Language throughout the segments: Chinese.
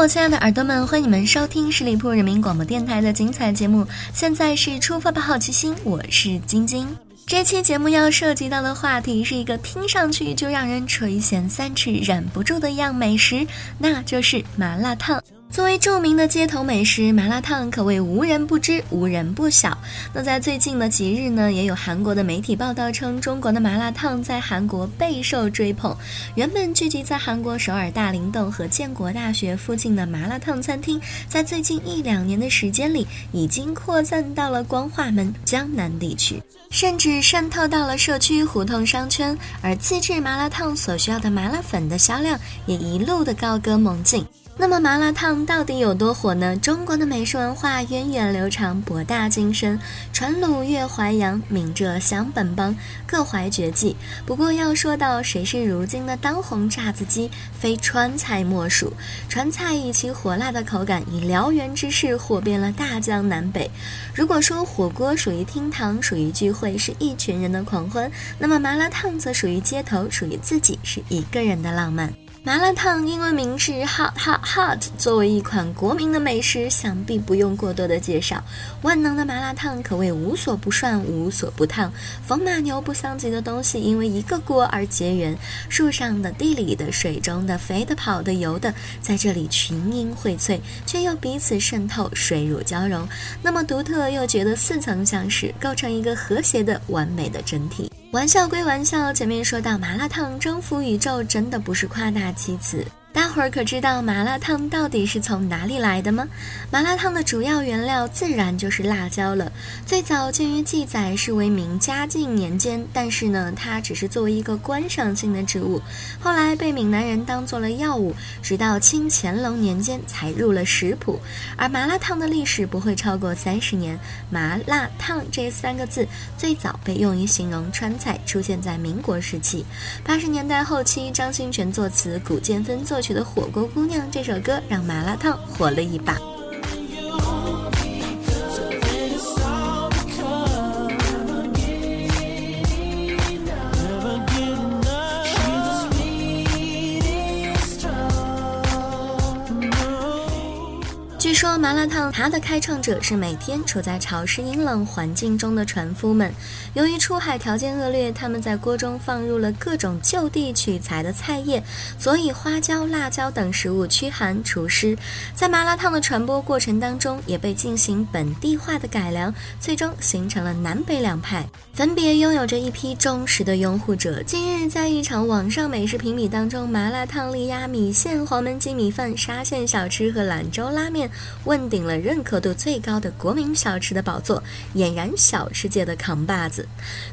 我亲爱的耳朵们，欢迎你们收听十里铺人民广播电台的精彩节目。现在是出发吧，好奇心，我是晶晶。这期节目要涉及到的话题是一个听上去就让人垂涎三尺、忍不住的一样美食，那就是麻辣烫。作为著名的街头美食，麻辣烫可谓无人不知、无人不晓。那在最近的几日呢，也有韩国的媒体报道称，中国的麻辣烫在韩国备受追捧。原本聚集在韩国首尔大林洞和建国大学附近的麻辣烫餐厅，在最近一两年的时间里，已经扩散到了光化门、江南地区，甚至渗透到了社区胡同商圈。而自制麻辣烫所需要的麻辣粉的销量，也一路的高歌猛进。那么麻辣烫到底有多火呢？中国的美食文化源远流长、博大精深，传鲁粤淮扬、闽浙湘本帮各怀绝技。不过要说到谁是如今的当红炸子鸡，非川菜莫属。川菜以其火辣的口感，以燎原之势火遍了大江南北。如果说火锅属于厅堂，属于聚会，是一群人的狂欢，那么麻辣烫则属于街头，属于自己，是一个人的浪漫。麻辣烫英文名是 Hot Hot Hot，作为一款国民的美食，想必不用过多的介绍。万能的麻辣烫可谓无所不涮，无所不烫。风马牛不相及的东西，因为一个锅而结缘。树上的、地里的、水中的、飞的、跑的、游的，在这里群英荟萃，却又彼此渗透，水乳交融。那么独特又觉得似曾相识，构成一个和谐的、完美的整体。玩笑归玩笑，前面说到麻辣烫征服宇宙，真的不是夸大其词。大伙儿可知道麻辣烫到底是从哪里来的吗？麻辣烫的主要原料自然就是辣椒了。最早见于记载是为明嘉靖年间，但是呢，它只是作为一个观赏性的植物，后来被闽南人当做了药物，直到清乾隆年间才入了食谱。而麻辣烫的历史不会超过三十年。麻辣烫这三个字最早被用于形容川菜，出现在民国时期。八十年代后期，张新全作词，古建芬作。曲的《火锅姑娘》这首歌让麻辣烫火了一把。麻辣烫它的开创者是每天处在潮湿阴冷环境中的船夫们。由于出海条件恶劣，他们在锅中放入了各种就地取材的菜叶，所以花椒、辣椒等食物驱寒除湿。在麻辣烫的传播过程当中，也被进行本地化的改良，最终形成了南北两派，分别拥有着一批忠实的拥护者。近日，在一场网上美食评比当中，麻辣烫力压米线、黄焖鸡米饭、沙县小吃和兰州拉面。问鼎了认可度最高的国民小吃的宝座，俨然小吃界的扛把子。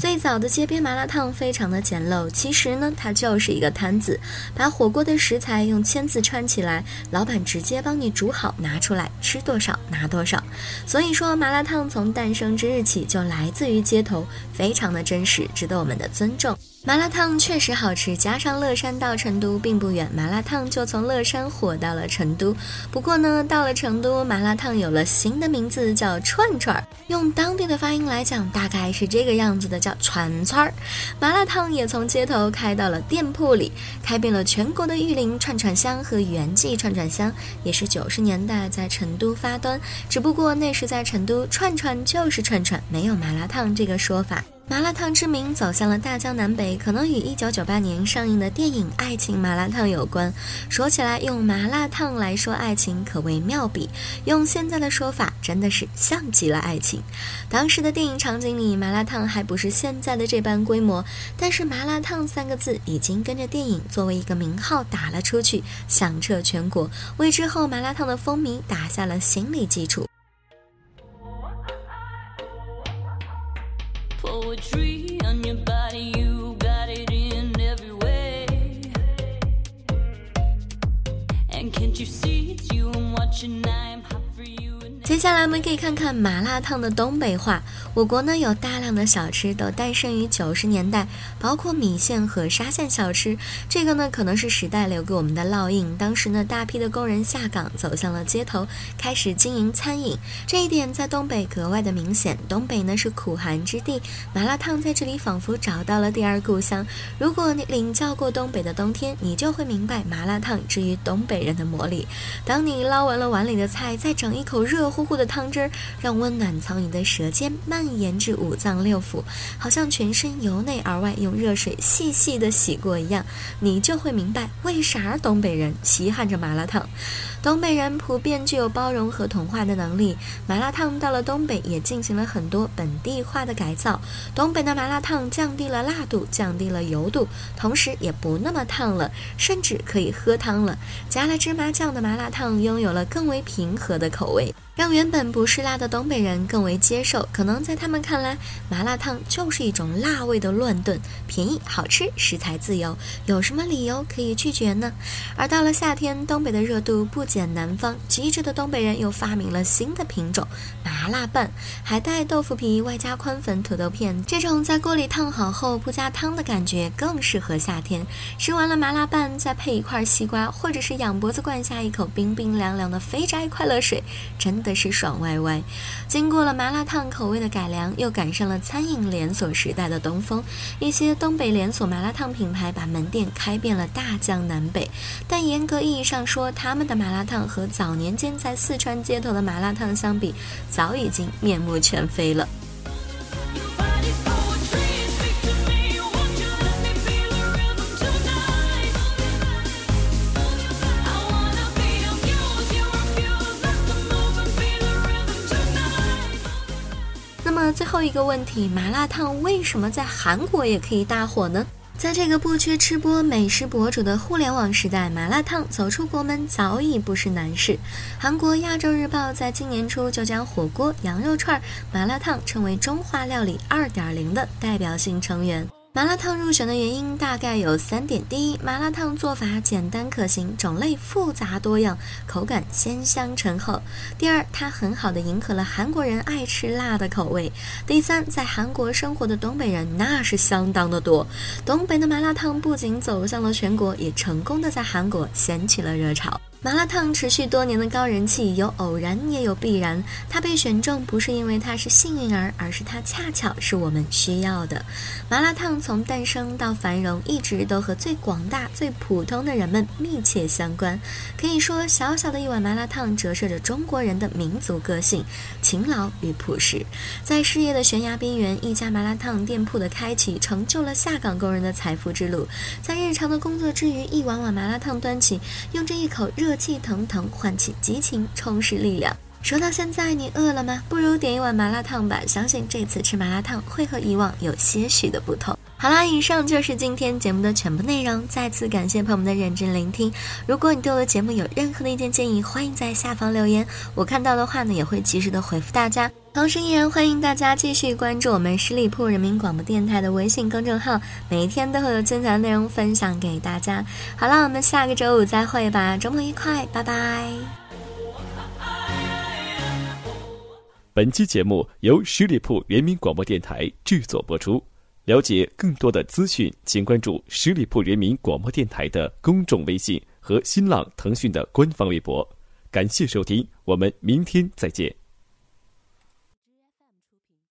最早的街边麻辣烫非常的简陋，其实呢，它就是一个摊子，把火锅的食材用签子串起来，老板直接帮你煮好拿出来，吃多少拿多少。所以说，麻辣烫从诞生之日起就来自于街头，非常的真实，值得我们的尊重。麻辣烫确实好吃，加上乐山到成都并不远，麻辣烫就从乐山火到了成都。不过呢，到了成都，麻辣烫有了新的名字，叫串串儿。用当地的发音来讲，大概是这个样子的，叫串串儿。麻辣烫也从街头开到了店铺里，开遍了全国的玉林串串香和元记串串香，也是九十年代在成都发端。只不过那时在成都，串串就是串串，没有麻辣烫这个说法。麻辣烫之名走向了大江南北，可能与一九九八年上映的电影《爱情麻辣烫》有关。说起来，用麻辣烫来说爱情，可谓妙笔；用现在的说法，真的是像极了爱情。当时的电影场景里，麻辣烫还不是现在的这般规模，但是“麻辣烫”三个字已经跟着电影作为一个名号打了出去，响彻全国，为之后麻辣烫的风靡打下了心理基础。Poetry on your body, you got it in every way. And can't you see it's you I'm watching, you. 接下来我们可以看看麻辣烫的东北话。我国呢有大量的小吃都诞生于九十年代，包括米线和沙县小吃。这个呢可能是时代留给我们的烙印。当时呢大批的工人下岗，走向了街头，开始经营餐饮。这一点在东北格外的明显。东北呢是苦寒之地，麻辣烫在这里仿佛找到了第二故乡。如果你领教过东北的冬天，你就会明白麻辣烫之于东北人的魔力。当你捞完了碗里的菜，再整一口热。乎乎的汤汁儿，让温暖从你的舌尖蔓延至五脏六腑，好像全身由内而外用热水细细的洗过一样，你就会明白为啥东北人稀罕着麻辣烫。东北人普遍具有包容和同化的能力，麻辣烫到了东北也进行了很多本地化的改造。东北的麻辣烫降低了辣度，降低了油度，同时也不那么烫了，甚至可以喝汤了。加了芝麻酱的麻辣烫拥有了更为平和的口味。让原本不是辣的东北人更为接受，可能在他们看来，麻辣烫就是一种辣味的乱炖，便宜好吃，食材自由，有什么理由可以拒绝呢？而到了夏天，东北的热度不减南方，机智的东北人又发明了新的品种——麻辣拌，海带、豆腐皮外加宽粉、土豆片，这种在锅里烫好后不加汤的感觉更适合夏天。吃完了麻辣拌，再配一块西瓜，或者是仰脖子灌下一口冰冰凉凉的肥宅快乐水，真。的是爽歪歪，经过了麻辣烫口味的改良，又赶上了餐饮连锁时代的东风。一些东北连锁麻辣烫品牌把门店开遍了大江南北，但严格意义上说，他们的麻辣烫和早年间在四川街头的麻辣烫相比，早已经面目全非了。最后一个问题，麻辣烫为什么在韩国也可以大火呢？在这个不缺吃播、美食博主的互联网时代，麻辣烫走出国门早已不是难事。韩国《亚洲日报》在今年初就将火锅、羊肉串、麻辣烫称为中华料理2.0的代表性成员。麻辣烫入选的原因大概有三点：第一，麻辣烫做法简单可行，种类复杂多样，口感鲜香醇厚；第二，它很好的迎合了韩国人爱吃辣的口味；第三，在韩国生活的东北人那是相当的多。东北的麻辣烫不仅走向了全国，也成功的在韩国掀起了热潮。麻辣烫持续多年的高人气，有偶然也有必然。它被选中不是因为它是幸运儿，而是它恰巧是我们需要的。麻辣烫从诞生到繁荣，一直都和最广大、最普通的人们密切相关。可以说，小小的一碗麻辣烫折射着中国人的民族个性、勤劳与朴实。在事业的悬崖边缘，一家麻辣烫店铺的开启，成就了下岗工人的财富之路。在日常的工作之余，一碗碗麻辣烫端起，用这一口热。热气腾腾，唤起激情，充实力量。说到现在，你饿了吗？不如点一碗麻辣烫吧。相信这次吃麻辣烫会和以往有些许的不同。好啦，以上就是今天节目的全部内容。再次感谢朋友们的认真聆听。如果你对我的节目有任何的意见建议，欢迎在下方留言。我看到的话呢，也会及时的回复大家。同时，依然欢迎大家继续关注我们十里铺人民广播电台的微信公众号，每一天都会有精彩内容分享给大家。好了，我们下个周五再会吧，周末愉快，拜拜。本期节目由十里铺人民广播电台制作播出。了解更多的资讯，请关注十里铺人民广播电台的公众微信和新浪、腾讯的官方微博。感谢收听，我们明天再见。